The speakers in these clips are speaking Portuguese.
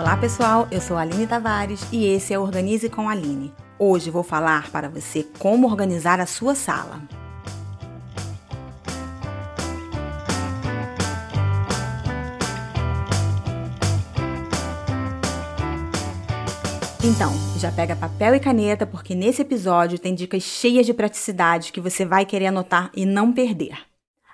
Olá pessoal, eu sou Aline Tavares e esse é Organize com Aline. Hoje vou falar para você como organizar a sua sala. Então, já pega papel e caneta porque nesse episódio tem dicas cheias de praticidade que você vai querer anotar e não perder.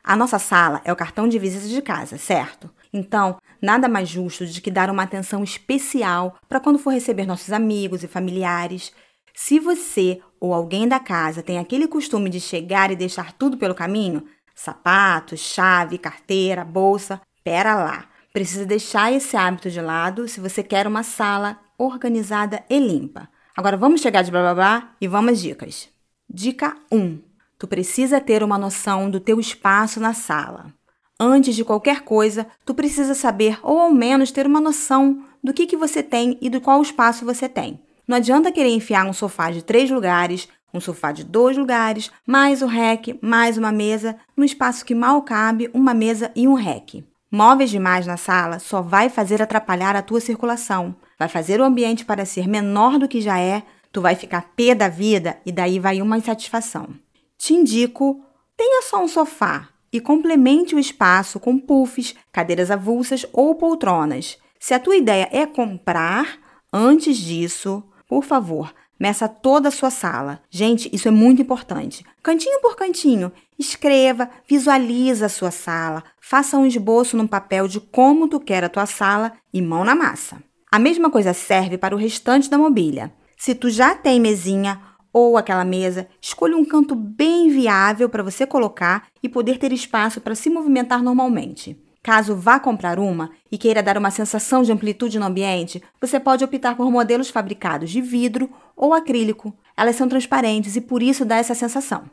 A nossa sala é o cartão de visitas de casa, certo? Então, nada mais justo de que dar uma atenção especial para quando for receber nossos amigos e familiares. Se você ou alguém da casa tem aquele costume de chegar e deixar tudo pelo caminho, sapatos, chave, carteira, bolsa, pera lá. Precisa deixar esse hábito de lado se você quer uma sala organizada e limpa. Agora vamos chegar de blá blá blá e vamos às dicas. Dica 1. Tu precisa ter uma noção do teu espaço na sala. Antes de qualquer coisa, tu precisa saber ou ao menos ter uma noção do que, que você tem e do qual espaço você tem. Não adianta querer enfiar um sofá de três lugares, um sofá de dois lugares, mais o rec, mais uma mesa, num espaço que mal cabe uma mesa e um rec. Móveis demais na sala só vai fazer atrapalhar a tua circulação, vai fazer o ambiente parecer menor do que já é, tu vai ficar pé da vida e daí vai uma insatisfação. Te indico, tenha só um sofá, e complemente o espaço com puffs, cadeiras avulsas ou poltronas. Se a tua ideia é comprar, antes disso, por favor, meça toda a sua sala. Gente, isso é muito importante. Cantinho por cantinho, escreva, visualiza a sua sala, faça um esboço no papel de como tu quer a tua sala e mão na massa. A mesma coisa serve para o restante da mobília. Se tu já tem mesinha ou aquela mesa, escolha um canto bem viável para você colocar e poder ter espaço para se movimentar normalmente. Caso vá comprar uma e queira dar uma sensação de amplitude no ambiente, você pode optar por modelos fabricados de vidro ou acrílico. Elas são transparentes e por isso dá essa sensação.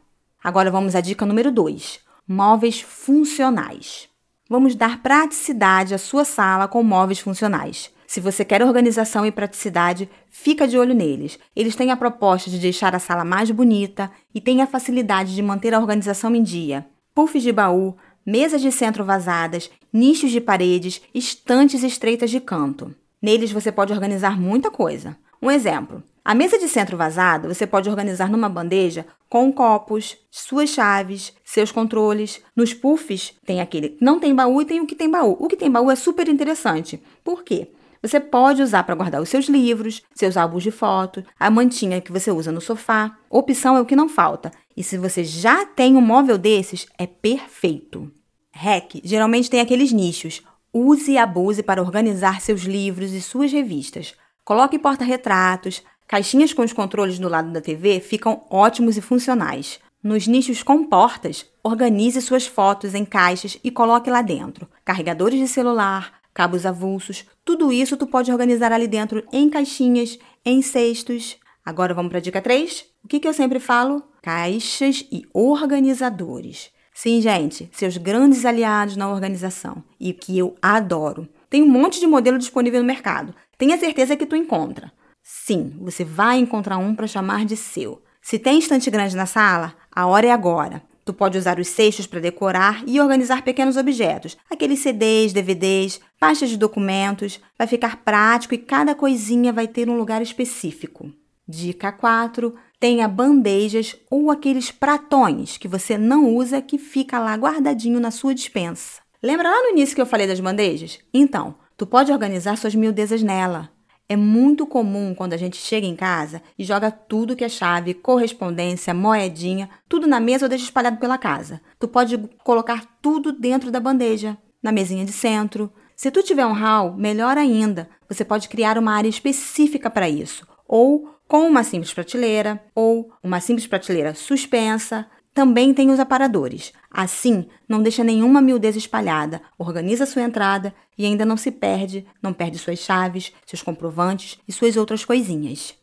Agora vamos à dica número 2: móveis funcionais. Vamos dar praticidade à sua sala com móveis funcionais. Se você quer organização e praticidade, fica de olho neles. Eles têm a proposta de deixar a sala mais bonita e têm a facilidade de manter a organização em dia. Puffs de baú, mesas de centro vazadas, nichos de paredes, estantes estreitas de canto. Neles você pode organizar muita coisa. Um exemplo: a mesa de centro vazado você pode organizar numa bandeja com copos, suas chaves, seus controles. Nos puffs tem aquele que não tem baú e tem o que tem baú. O que tem baú é super interessante. Por quê? Você pode usar para guardar os seus livros, seus álbuns de foto, a mantinha que você usa no sofá. Opção é o que não falta. E se você já tem um móvel desses, é perfeito. REC geralmente tem aqueles nichos. Use e abuse para organizar seus livros e suas revistas. Coloque porta-retratos, caixinhas com os controles do lado da TV ficam ótimos e funcionais. Nos nichos com portas, organize suas fotos em caixas e coloque lá dentro. Carregadores de celular, cabos avulsos, tudo isso tu pode organizar ali dentro em caixinhas, em cestos. Agora vamos para a dica 3? O que, que eu sempre falo? Caixas e organizadores. Sim, gente, seus grandes aliados na organização e que eu adoro. Tem um monte de modelo disponível no mercado. Tenha certeza que tu encontra. Sim, você vai encontrar um para chamar de seu. Se tem estante grande na sala, a hora é agora. Tu pode usar os cestos para decorar e organizar pequenos objetos, aqueles CDs, DVDs, pastas de documentos. Vai ficar prático e cada coisinha vai ter um lugar específico. Dica 4: tenha bandejas ou aqueles pratões que você não usa que fica lá guardadinho na sua dispensa. Lembra lá no início que eu falei das bandejas? Então, tu pode organizar suas miudezas nela. É muito comum quando a gente chega em casa e joga tudo que é chave, correspondência, moedinha, tudo na mesa ou deixa espalhado pela casa. Tu pode colocar tudo dentro da bandeja, na mesinha de centro. Se tu tiver um hall, melhor ainda, você pode criar uma área específica para isso, ou com uma simples prateleira, ou uma simples prateleira suspensa, também tem os aparadores. Assim, não deixa nenhuma miudeza espalhada, organiza sua entrada e ainda não se perde, não perde suas chaves, seus comprovantes e suas outras coisinhas.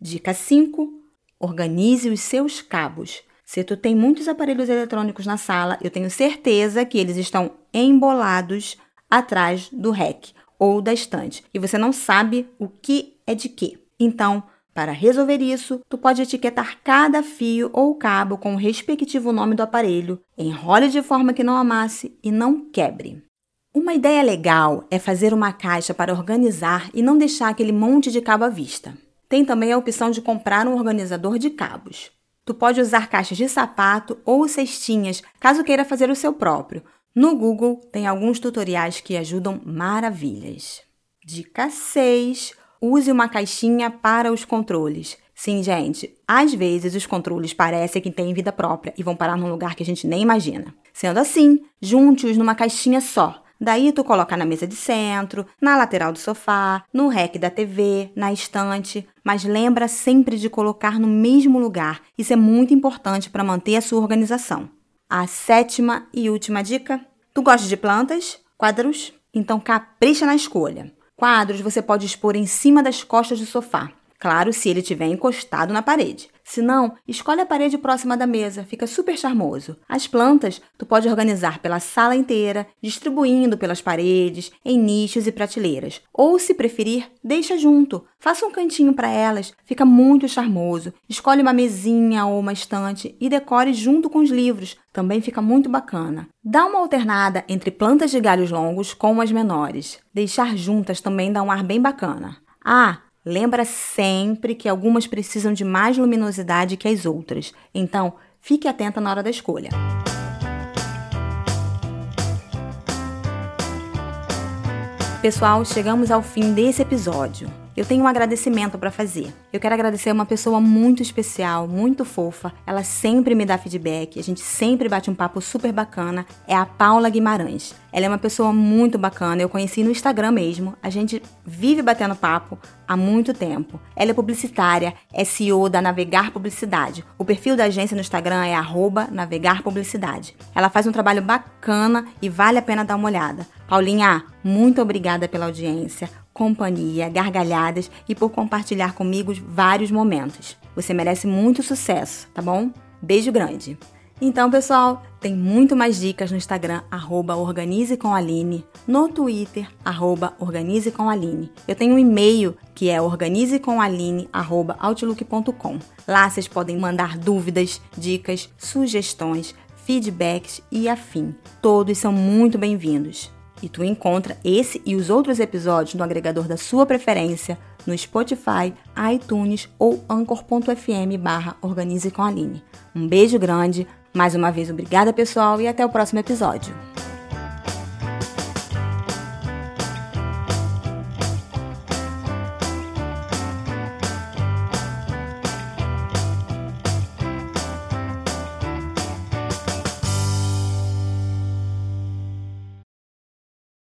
Dica 5. Organize os seus cabos. Se tu tem muitos aparelhos eletrônicos na sala, eu tenho certeza que eles estão embolados atrás do rack ou da estante e você não sabe o que é de quê. Então, para resolver isso, tu pode etiquetar cada fio ou cabo com o respectivo nome do aparelho, enrole de forma que não amasse e não quebre. Uma ideia legal é fazer uma caixa para organizar e não deixar aquele monte de cabo à vista. Tem também a opção de comprar um organizador de cabos. Tu pode usar caixas de sapato ou cestinhas, caso queira fazer o seu próprio. No Google tem alguns tutoriais que ajudam maravilhas. Dica 6: use uma caixinha para os controles. Sim, gente, às vezes os controles parecem que têm vida própria e vão parar num lugar que a gente nem imagina. Sendo assim, junte-os numa caixinha só. Daí tu coloca na mesa de centro, na lateral do sofá, no rack da TV, na estante, mas lembra sempre de colocar no mesmo lugar. Isso é muito importante para manter a sua organização. A sétima e última dica: tu gosta de plantas? Quadros? Então capricha na escolha. Quadros você pode expor em cima das costas do sofá. Claro, se ele tiver encostado na parede. Se não, escolhe a parede próxima da mesa, fica super charmoso. As plantas tu pode organizar pela sala inteira, distribuindo pelas paredes, em nichos e prateleiras. Ou, se preferir, deixa junto. Faça um cantinho para elas, fica muito charmoso. Escolhe uma mesinha ou uma estante e decore junto com os livros, também fica muito bacana. Dá uma alternada entre plantas de galhos longos com as menores. Deixar juntas também dá um ar bem bacana. Ah, Lembra sempre que algumas precisam de mais luminosidade que as outras, então fique atenta na hora da escolha. Pessoal, chegamos ao fim desse episódio. Eu tenho um agradecimento para fazer. Eu quero agradecer uma pessoa muito especial, muito fofa. Ela sempre me dá feedback, a gente sempre bate um papo super bacana. É a Paula Guimarães. Ela é uma pessoa muito bacana, eu conheci no Instagram mesmo. A gente vive batendo papo há muito tempo. Ela é publicitária, é CEO da Navegar Publicidade. O perfil da agência no Instagram é @navegarpublicidade. Ela faz um trabalho bacana e vale a pena dar uma olhada. Paulinha, muito obrigada pela audiência companhia, gargalhadas e por compartilhar comigo vários momentos. Você merece muito sucesso, tá bom? Beijo grande! Então, pessoal, tem muito mais dicas no Instagram, arroba Organize com Aline, no Twitter, arroba Organize com Aline. Eu tenho um e-mail que é organizecomaline.outlook.com. Lá vocês podem mandar dúvidas, dicas, sugestões, feedbacks e afim. Todos são muito bem-vindos. E tu encontra esse e os outros episódios no agregador da sua preferência, no Spotify, iTunes ou anchor.fm barra Organize com Aline. Um beijo grande, mais uma vez obrigada pessoal e até o próximo episódio.